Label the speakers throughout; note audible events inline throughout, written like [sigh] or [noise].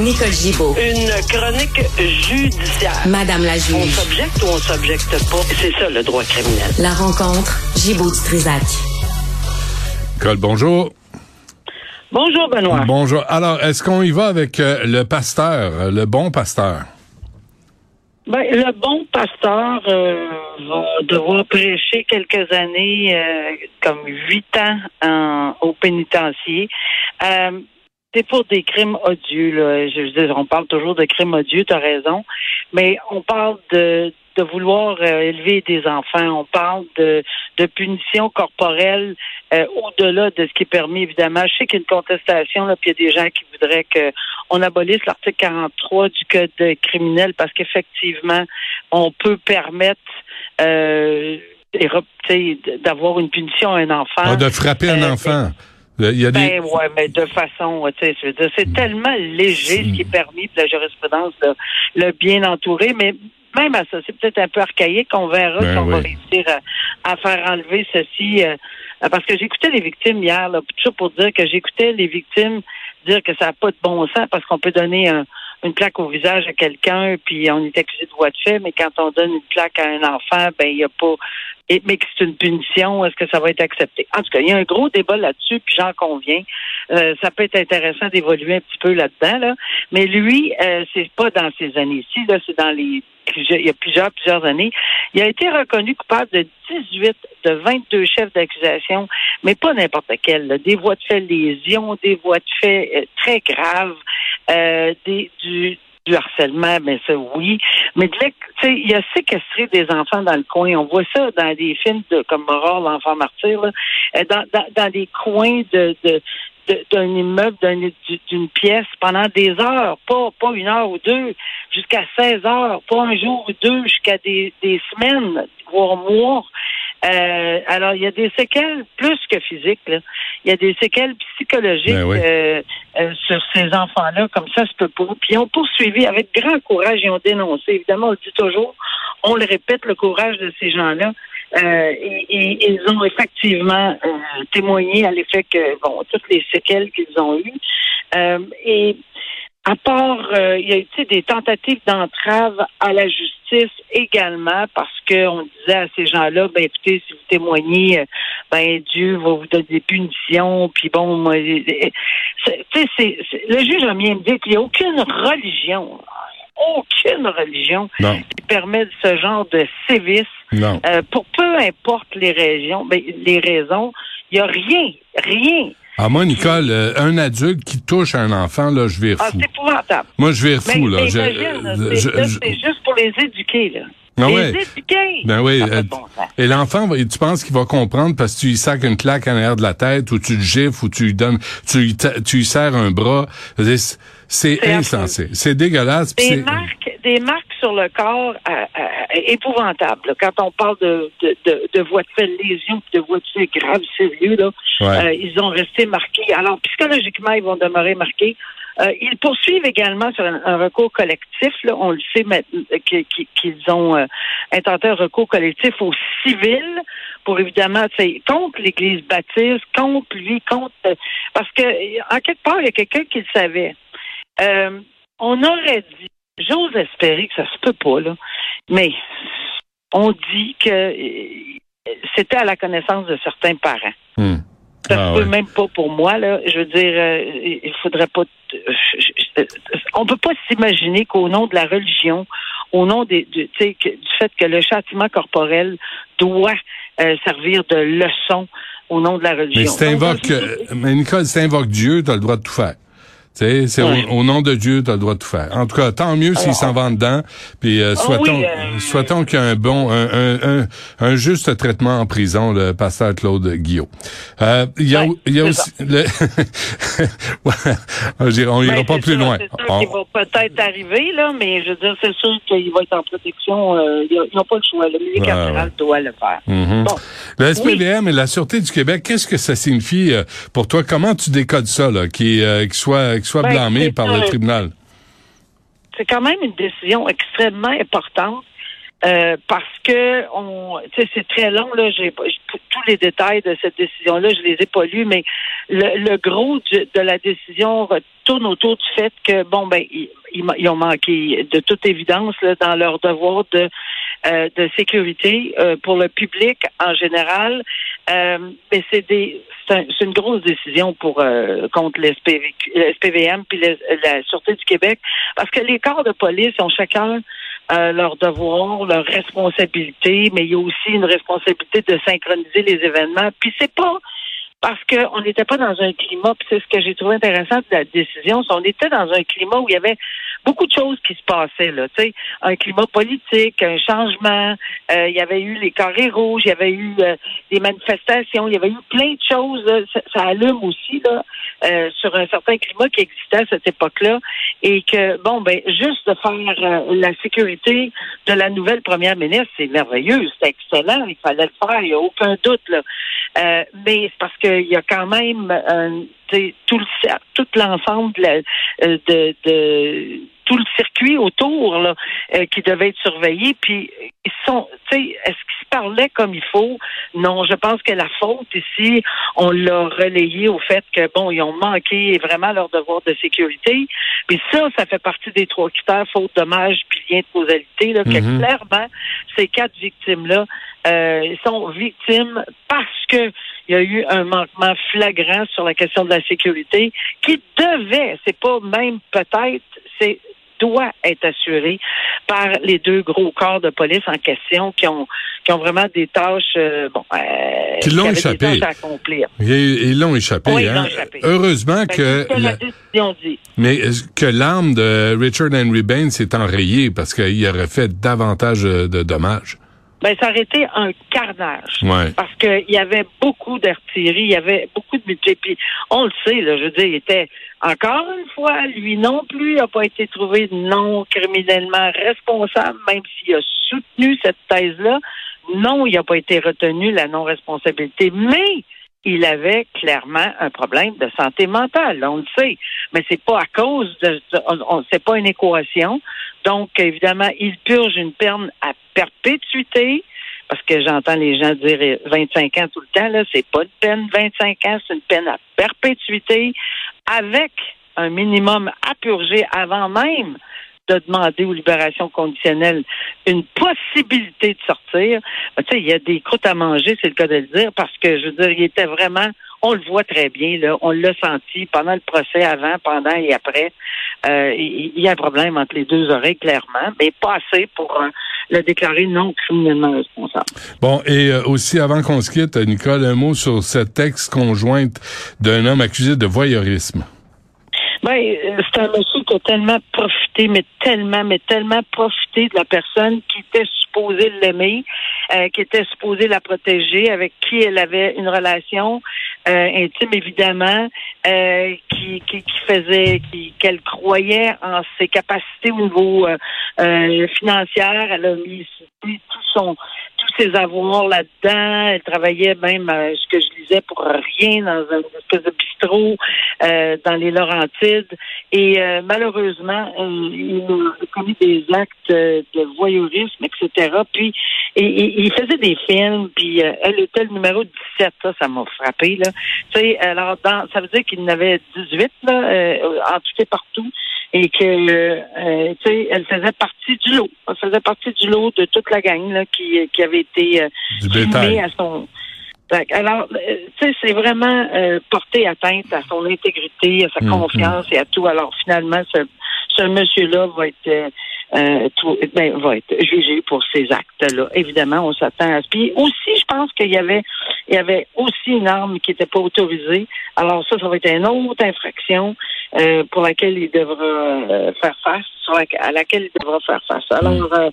Speaker 1: Nicole Gibaud.
Speaker 2: Une chronique judiciaire.
Speaker 1: Madame la
Speaker 2: On
Speaker 1: juge.
Speaker 2: s'objecte ou on s'objecte pas? C'est ça le droit criminel.
Speaker 1: La rencontre, Gibaud du Trisac.
Speaker 3: Nicole, bonjour.
Speaker 2: Bonjour Benoît.
Speaker 3: Bonjour. Alors, est-ce qu'on y va avec euh, le pasteur, euh, le bon pasteur?
Speaker 2: Ben, le bon pasteur euh, va devoir prêcher quelques années, euh, comme huit ans en- au pénitencier. C'est pour des crimes odieux. Là. Je veux dire, on parle toujours de crimes odieux, tu as raison, mais on parle de, de vouloir euh, élever des enfants. On parle de, de punition corporelle euh, au-delà de ce qui est permis, évidemment. Je sais qu'il y a une contestation, là, puis il y a des gens qui voudraient qu'on abolisse l'article 43 du Code criminel parce qu'effectivement, on peut permettre euh, d'avoir une punition à un enfant.
Speaker 3: Ah, de frapper un
Speaker 2: Euh,
Speaker 3: enfant. Il y a des...
Speaker 2: Ben ouais, mais de façon, tu sais, je veux dire, c'est tellement léger ce qui est permis de la jurisprudence, là, le bien entouré, mais même à ça, c'est peut-être un peu archaïque. On verra
Speaker 3: Ben
Speaker 2: si on va réussir à, à faire enlever ceci. euh, parce que j'écoutais les victimes hier, là, tout ça pour dire que j'écoutais les victimes dire que ça n'a pas de bon sens parce qu'on peut donner un- une plaque au visage à quelqu'un, puis on est accusé de voie de fait, mais quand on donne une plaque à un enfant, ben il n'y a pas mais que c'est une punition, est-ce que ça va être accepté? En tout cas, il y a un gros débat là-dessus, puis j'en conviens. Euh, ça peut être intéressant d'évoluer un petit peu là-dedans, là. Mais lui, euh, c'est pas dans ces années-ci, là, c'est dans les il y a plusieurs, plusieurs années. Il a été reconnu coupable de 18 de 22 chefs d'accusation, mais pas n'importe quel. là. Des voies de fait lésions, des voies de fait euh, très graves, euh, des, du, du harcèlement, mais ça oui. Mais tu sais, il a séquestré des enfants dans le coin. On voit ça dans des films de comme Aurore, l'enfant martyr, là, Euh, dans, dans, des coins de, de d'un immeuble, d'un- d'une pièce pendant des heures, pas, pas une heure ou deux, jusqu'à 16 heures, pas un jour ou deux, jusqu'à des, des semaines, voire mois. Euh, alors, il y a des séquelles plus que physiques. Là. Il y a des séquelles psychologiques
Speaker 3: Ben oui.
Speaker 2: euh, euh, sur ces enfants-là, comme ça se peut pas. Puis ils ont poursuivi avec grand courage, ils ont dénoncé. Évidemment, on le dit toujours, on le répète, le courage de ces gens-là. Euh, et, et ils ont effectivement euh, témoigné à l'effet que, bon, toutes les séquelles qu'ils ont eues. Euh, et à part, euh, il y a eu des tentatives d'entrave à la justice également parce qu'on disait à ces gens-là, ben écoutez, si vous témoignez, euh, ben Dieu va vous donner des punitions, puis bon, moi, c'est- le juge a bien dit qu'il n'y a aucune religion, aucune religion
Speaker 3: Non,
Speaker 2: qui permet ce genre de sévices
Speaker 3: non.
Speaker 2: euh, pour peu importe les régions, ben, les raisons, il n'y a rien, rien.
Speaker 3: Ah, moi, Nicole, euh, un adulte qui touche un enfant, là, je vire
Speaker 2: Ah,
Speaker 3: fou.
Speaker 2: c'est épouvantable.
Speaker 3: Moi, je vire
Speaker 2: Mais,
Speaker 3: fou, là.
Speaker 2: mais
Speaker 3: Je- euh,
Speaker 2: c'est
Speaker 3: je-
Speaker 2: juste pour les éduquer, là.
Speaker 3: Ah
Speaker 2: les éduquer.
Speaker 3: Ben oui. Euh,
Speaker 2: bon
Speaker 3: et l'enfant, tu penses qu'il va comprendre parce que tu lui sacs une claque en arrière de la tête ou tu le gifles ou tu lui donnes, tu tu lui serres un bras. C'est insensé. C'est dégueulasse.
Speaker 2: Des marques, des marques sur le corps euh, euh, épouvantables. là. Quand on parle de, de, de, de voies de fait lésions, de voies de fait graves, sérieux, là,
Speaker 3: Ouais.
Speaker 2: euh, ils ont resté marqués. Alors, psychologiquement, ils vont demeurer marqués. Euh, ils poursuivent également sur un, un recours collectif. Là, on le sait maintenant qu'ils ont euh, intenté un recours collectif au civil pour évidemment, contre l'Église baptiste, contre lui, contre parce que en quelque part, il y a quelqu'un qui le savait. On aurait dit, j'ose espérer que ça se peut pas, là, mais on dit que euh, c'était à la connaissance de certains parents.
Speaker 3: Hmm.
Speaker 2: Ça
Speaker 3: Ah
Speaker 2: se peut
Speaker 3: ouais.
Speaker 2: même pas pour moi, là. Je veux dire, euh, il faudrait pas. je- on peut pas s'imaginer qu'au nom de la religion, au nom des, du, que- fait que le châtiment corporel doit euh, servir de leçon au nom de la religion.
Speaker 3: Mais si t'invoques,
Speaker 2: Donc,
Speaker 3: euh, mais Nicole, si t'invoques Dieu, t'as le droit de tout faire. Tu sais, c'est
Speaker 2: Ouais.
Speaker 3: au, au nom de Dieu, t'as le droit de tout faire. En tout cas, tant mieux s'il s'en va dedans. Puis euh,
Speaker 2: Ah
Speaker 3: souhaitons,
Speaker 2: oui, euh,
Speaker 3: souhaitons qu'il y ait un bon, un, un, un, un juste traitement en prison, le pasteur Claude Guillot. Euh, Il y a,
Speaker 2: Ouais,
Speaker 3: il y a aussi, le... [laughs] Ouais, on ira- on ira
Speaker 2: Ben,
Speaker 3: pas plus
Speaker 2: sûr,
Speaker 3: loin.
Speaker 2: C'est sûr
Speaker 3: On-
Speaker 2: qu'il va peut-être arriver, là, mais je veux dire, c'est sûr qu'il va être en protection. euh, ils n'ont pas le choix. Le milieu carcéral doit le faire.
Speaker 3: Mhm.
Speaker 2: Bon.
Speaker 3: Le SPVM et la Sûreté du Québec, qu'est-ce que ça signifie euh, pour toi? Comment tu décodes ça, là, qui, euh, qui soit, soit
Speaker 2: Ben,
Speaker 3: blâmé par le
Speaker 2: un-
Speaker 3: tribunal?
Speaker 2: c'est quand même une décision extrêmement importante Euh, parce que on, c'est très long là. J'ai tous les détails de cette décision-là, je les ai pas lus, mais le, gros de la décision tourne autour du fait que bon ben ils, ont manqué de toute évidence là, dans leur devoir de euh, de sécurité euh, pour le public en général. mais c'est des c'est une grosse décision pour contre l'SPVM puis la Sûreté du Québec parce que les corps de police ont chacun euh, leurs devoirs, leurs responsabilités, mais il y a aussi une responsabilité de synchroniser les événements. Puis c'est pas parce qu'on n'était pas dans un climat, puis c'est ce que j'ai trouvé intéressant de la décision, on était dans un climat où il y avait beaucoup de choses qui se passaient, là, tu sais, un climat politique, un changement, euh, il y avait eu les carrés rouges, il y avait eu euh, des manifestations, il y avait eu plein de choses, ça, ça, allume aussi, là, euh, sur un certain climat qui existait à cette époque-là, et que, bon, ben, juste de faire la sécurité de la nouvelle première ministre, c'est merveilleux, c'est excellent, il fallait le faire, il n'y a aucun doute, là. Mais c'est parce qu'il y a quand même tout le tout l'ensemble de, de, de tout le circuit autour là, euh, qui devait être surveillé. Puis ils sont, tu sais, est-ce qu'ils se parlaient comme il faut? Non, je pense que la faute ici, on l'a relayé au fait que bon, ils ont manqué vraiment leur devoir de sécurité. Puis ça, ça fait partie des trois critères faute, dommage, puis lien de causalité. Là, que mm-hmm. clairement, ces quatre victimes là euh, sont victimes parce que il y a eu un manquement flagrant sur la question de la sécurité qui devait, c'est pas même peut-être, c'est doit être assuré par les deux gros corps de police en question qui ont qui ont vraiment des tâches euh, bon
Speaker 3: euh, qui l'ont échappé
Speaker 2: à accomplir.
Speaker 3: Ils l'ont échappé,
Speaker 2: oui,
Speaker 3: hein?
Speaker 2: échappé.
Speaker 3: Heureusement que
Speaker 2: la, dit.
Speaker 3: Mais que l'arme de Richard Henry Bain s'est enrayée parce qu'il aurait fait davantage de dommages?
Speaker 2: Ben, ça aurait été un carnage.
Speaker 3: Ouais.
Speaker 2: Parce qu'il y avait beaucoup d'artillerie, il y avait beaucoup de budget. Puis on le sait, là, je veux dire, il était encore une fois, lui non plus n'a pas été trouvé non criminellement responsable, même s'il a soutenu cette thèse-là. Non, il n'a pas été retenu la non-responsabilité. Mais il avait clairement un problème de santé mentale, on le sait. Mais c'est pas à cause de, on, c'est pas une équation. Donc, évidemment, il purge une peine à perpétuité, parce que j'entends les gens dire 25 ans tout le temps, là, c'est pas une peine 25 ans, c'est une peine à perpétuité, avec un minimum à purger avant même de demander aux libérations conditionnelles une possibilité de sortir. Ben, tu sais, il y a des croûtes à manger, c'est le cas de le dire, parce que, je veux dire, il était vraiment, on le voit très bien, là, on l'a senti pendant le procès, avant, pendant et après. Euh, il y a un problème entre les deux oreilles, clairement, mais pas assez pour euh, le déclarer non criminellement responsable.
Speaker 3: Bon, et euh, aussi, avant qu'on se quitte, Nicole, un mot sur cette texte conjointe d'un homme accusé de voyeurisme.
Speaker 2: Ben, euh, c'est un monsieur qui a tellement profité, mais tellement, mais tellement profité de la personne qui était supposée l'aimer, euh, qui était supposée la protéger, avec qui elle avait une relation euh, intime évidemment, qui, qui, faisait, qu'elle croyait en ses capacités au niveau financier. Elle a mis tout son tous ses avoirs là-dedans. Elle travaillait même, euh, ce que je disais, pour rien dans un espèce de bistrot euh, dans les Laurentides. Et euh, malheureusement, il a commis des actes de voyeurisme, etc. Puis, il faisait des films, puis elle était le numéro 17, ça, ça m'a frappé. Là. Tu sais, alors, dans, ça veut dire qu'il en avait 18 là, en tout et partout et que euh, tu sais, elle faisait partie du lot. Elle faisait partie du lot de toute la gang là, qui, qui avait été euh, à son. Alors, euh, tu sais, c'est vraiment euh, porter atteinte à son intégrité, à sa mm, confiance et à tout. Alors, finalement, ce, ce monsieur-là va être euh, ben, va être jugé pour ces actes-là. Évidemment, on s'attend à ce. Puis aussi, je pense qu'il y avait, il y avait aussi une arme qui n'était pas autorisée. Alors ça, ça va être une autre infraction euh, pour laquelle il devra euh, faire face, à laquelle il devra faire face. Alors, euh,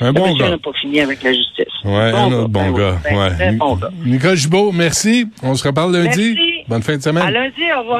Speaker 3: un bon gars.
Speaker 2: n'a pas fini avec la justice.
Speaker 3: Ouais, un autre bon, ben gars. Ben, ouais. Bon Nicole Gibault, merci. On se reparle lundi.
Speaker 2: Merci.
Speaker 3: Bonne fin de semaine.
Speaker 2: À lundi, au revoir.